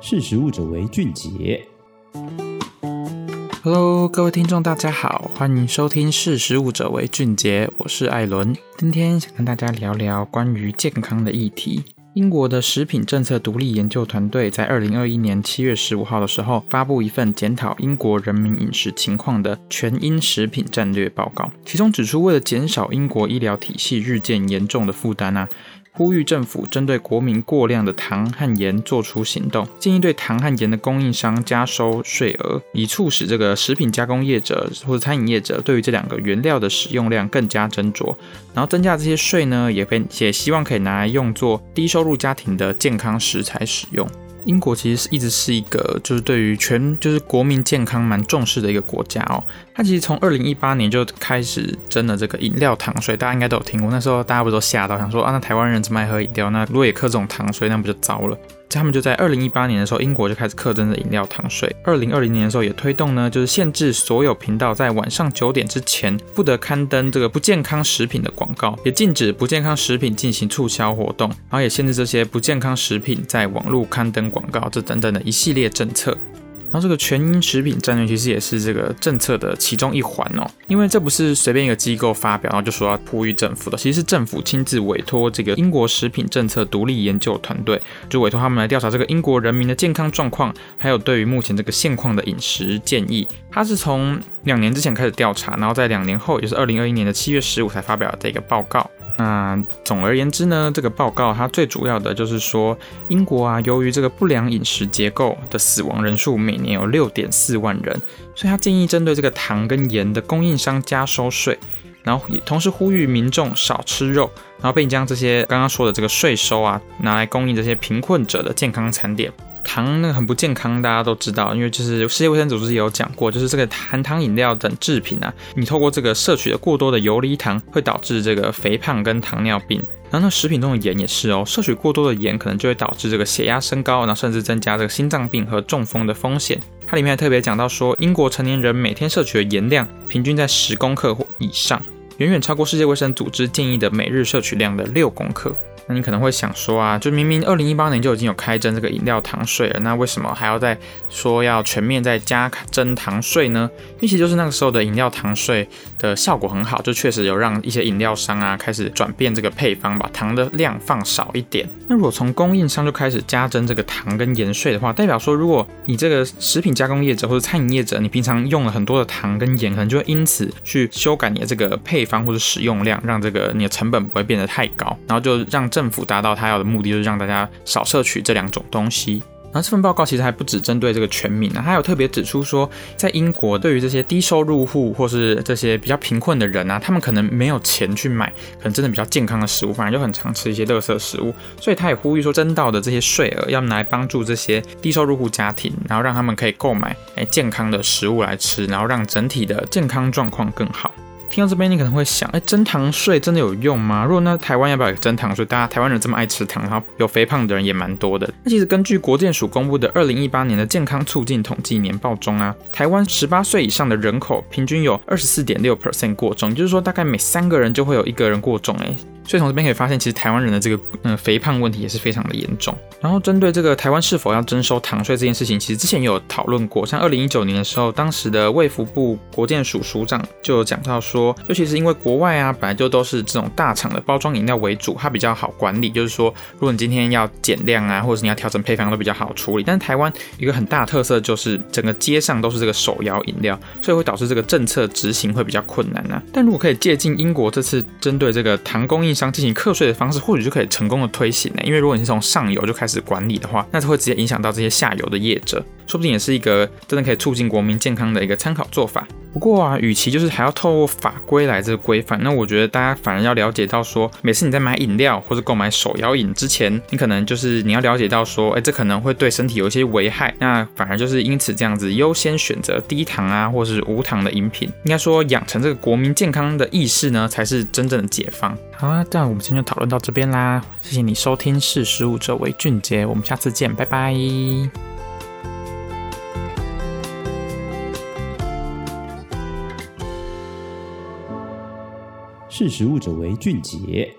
识时务者为俊杰。Hello，各位听众，大家好，欢迎收听《识时务者为俊杰》，我是艾伦。今天想跟大家聊聊关于健康的议题。英国的食品政策独立研究团队在二零二一年七月十五号的时候，发布一份检讨英国人民饮食情况的全英食品战略报告，其中指出，为了减少英国医疗体系日渐严重的负担啊。呼吁政府针对国民过量的糖和盐做出行动，建议对糖和盐的供应商加收税额，以促使这个食品加工业者或者餐饮业者对于这两个原料的使用量更加斟酌。然后增加这些税呢，也被也希望可以拿来用作低收入入家庭的健康食材使用。英国其实是一直是一个就是对于全就是国民健康蛮重视的一个国家哦。它其实从二零一八年就开始征了这个饮料糖税，大家应该都有听过。那时候大家不都吓到想说啊，那台湾人怎么爱喝饮料，那如果也课这种糖水，那不就糟了？他们就在二零一八年的时候，英国就开始课征的饮料糖税。二零二零年的时候也推动呢，就是限制所有频道在晚上九点之前不得刊登这个不健康食品的广告，也禁止不健康食品进行促销活动，然后也限制这些不健康食品在网络刊登广告，这等等的一系列政策。然后这个全英食品战略其实也是这个政策的其中一环哦，因为这不是随便一个机构发表，然后就说要呼吁政府的，其实是政府亲自委托这个英国食品政策独立研究团队，就委托他们来调查这个英国人民的健康状况，还有对于目前这个现况的饮食建议。他是从两年之前开始调查，然后在两年后，也就是二零二一年的七月十五才发表的这个报告。那总而言之呢，这个报告它最主要的就是说，英国啊，由于这个不良饮食结构的死亡人数每年有六点四万人，所以他建议针对这个糖跟盐的供应商加收税，然后也同时呼吁民众少吃肉，然后并将这些刚刚说的这个税收啊，拿来供应这些贫困者的健康餐点。糖那个很不健康，大家都知道，因为就是世界卫生组织也有讲过，就是这个含糖饮料等制品啊，你透过这个摄取的过多的游离糖，会导致这个肥胖跟糖尿病。然后那食品中的盐也是哦，摄取过多的盐可能就会导致这个血压升高，然后甚至增加这个心脏病和中风的风险。它里面还特别讲到说，英国成年人每天摄取的盐量平均在十公克或以上，远远超过世界卫生组织建议的每日摄取量的六公克。那你可能会想说啊，就明明二零一八年就已经有开征这个饮料糖税了，那为什么还要再说要全面再加征糖税呢？因为其实就是那个时候的饮料糖税的效果很好，就确实有让一些饮料商啊开始转变这个配方，把糖的量放少一点。那如果从供应商就开始加征这个糖跟盐税的话，代表说如果你这个食品加工业者或者餐饮业者，你平常用了很多的糖跟盐，可能就会因此去修改你的这个配方或者使用量，让这个你的成本不会变得太高，然后就让。政府达到他要的目的，就是让大家少摄取这两种东西。然后这份报告其实还不只针对这个全民啊，还有特别指出说，在英国对于这些低收入户或是这些比较贫困的人啊，他们可能没有钱去买，可能真的比较健康的食物，反而就很常吃一些垃圾食物。所以他也呼吁说，征到的这些税额要拿来帮助这些低收入户家庭，然后让他们可以购买诶健康的食物来吃，然后让整体的健康状况更好。听到这边，你可能会想，哎，征糖税真的有用吗？如果那台湾要不要征糖税？大家台湾人这么爱吃糖，然后有肥胖的人也蛮多的。那其实根据国健署公布的二零一八年的健康促进统计年报中啊，台湾十八岁以上的人口平均有二十四点六 percent 过重，就是说大概每三个人就会有一个人过重，哎。所以从这边可以发现，其实台湾人的这个嗯肥胖问题也是非常的严重。然后针对这个台湾是否要征收糖税这件事情，其实之前也有讨论过。像二零一九年的时候，当时的卫福部国健署署长就有讲到说，尤其是因为国外啊本来就都是这种大厂的包装饮料为主，它比较好管理。就是说，如果你今天要减量啊，或者是你要调整配方都比较好处理。但是台湾一个很大的特色就是整个街上都是这个手摇饮料，所以会导致这个政策执行会比较困难啊。但如果可以借鉴英国这次针对这个糖供应商进行课税的方式，或许就可以成功的推行呢。因为如果你是从上游就开始管理的话，那就会直接影响到这些下游的业者，说不定也是一个真的可以促进国民健康的一个参考做法。不过啊，与其就是还要透过法规来这个规范，那我觉得大家反而要了解到说，每次你在买饮料或者购买手摇饮之前，你可能就是你要了解到说，哎，这可能会对身体有一些危害。那反而就是因此这样子优先选择低糖啊，或是无糖的饮品。应该说养成这个国民健康的意识呢，才是真正的解放。好啊，这样我们今天就讨论到这边啦。谢谢你收听《识食物者为俊杰》，我们下次见，拜拜。识时务者为俊杰。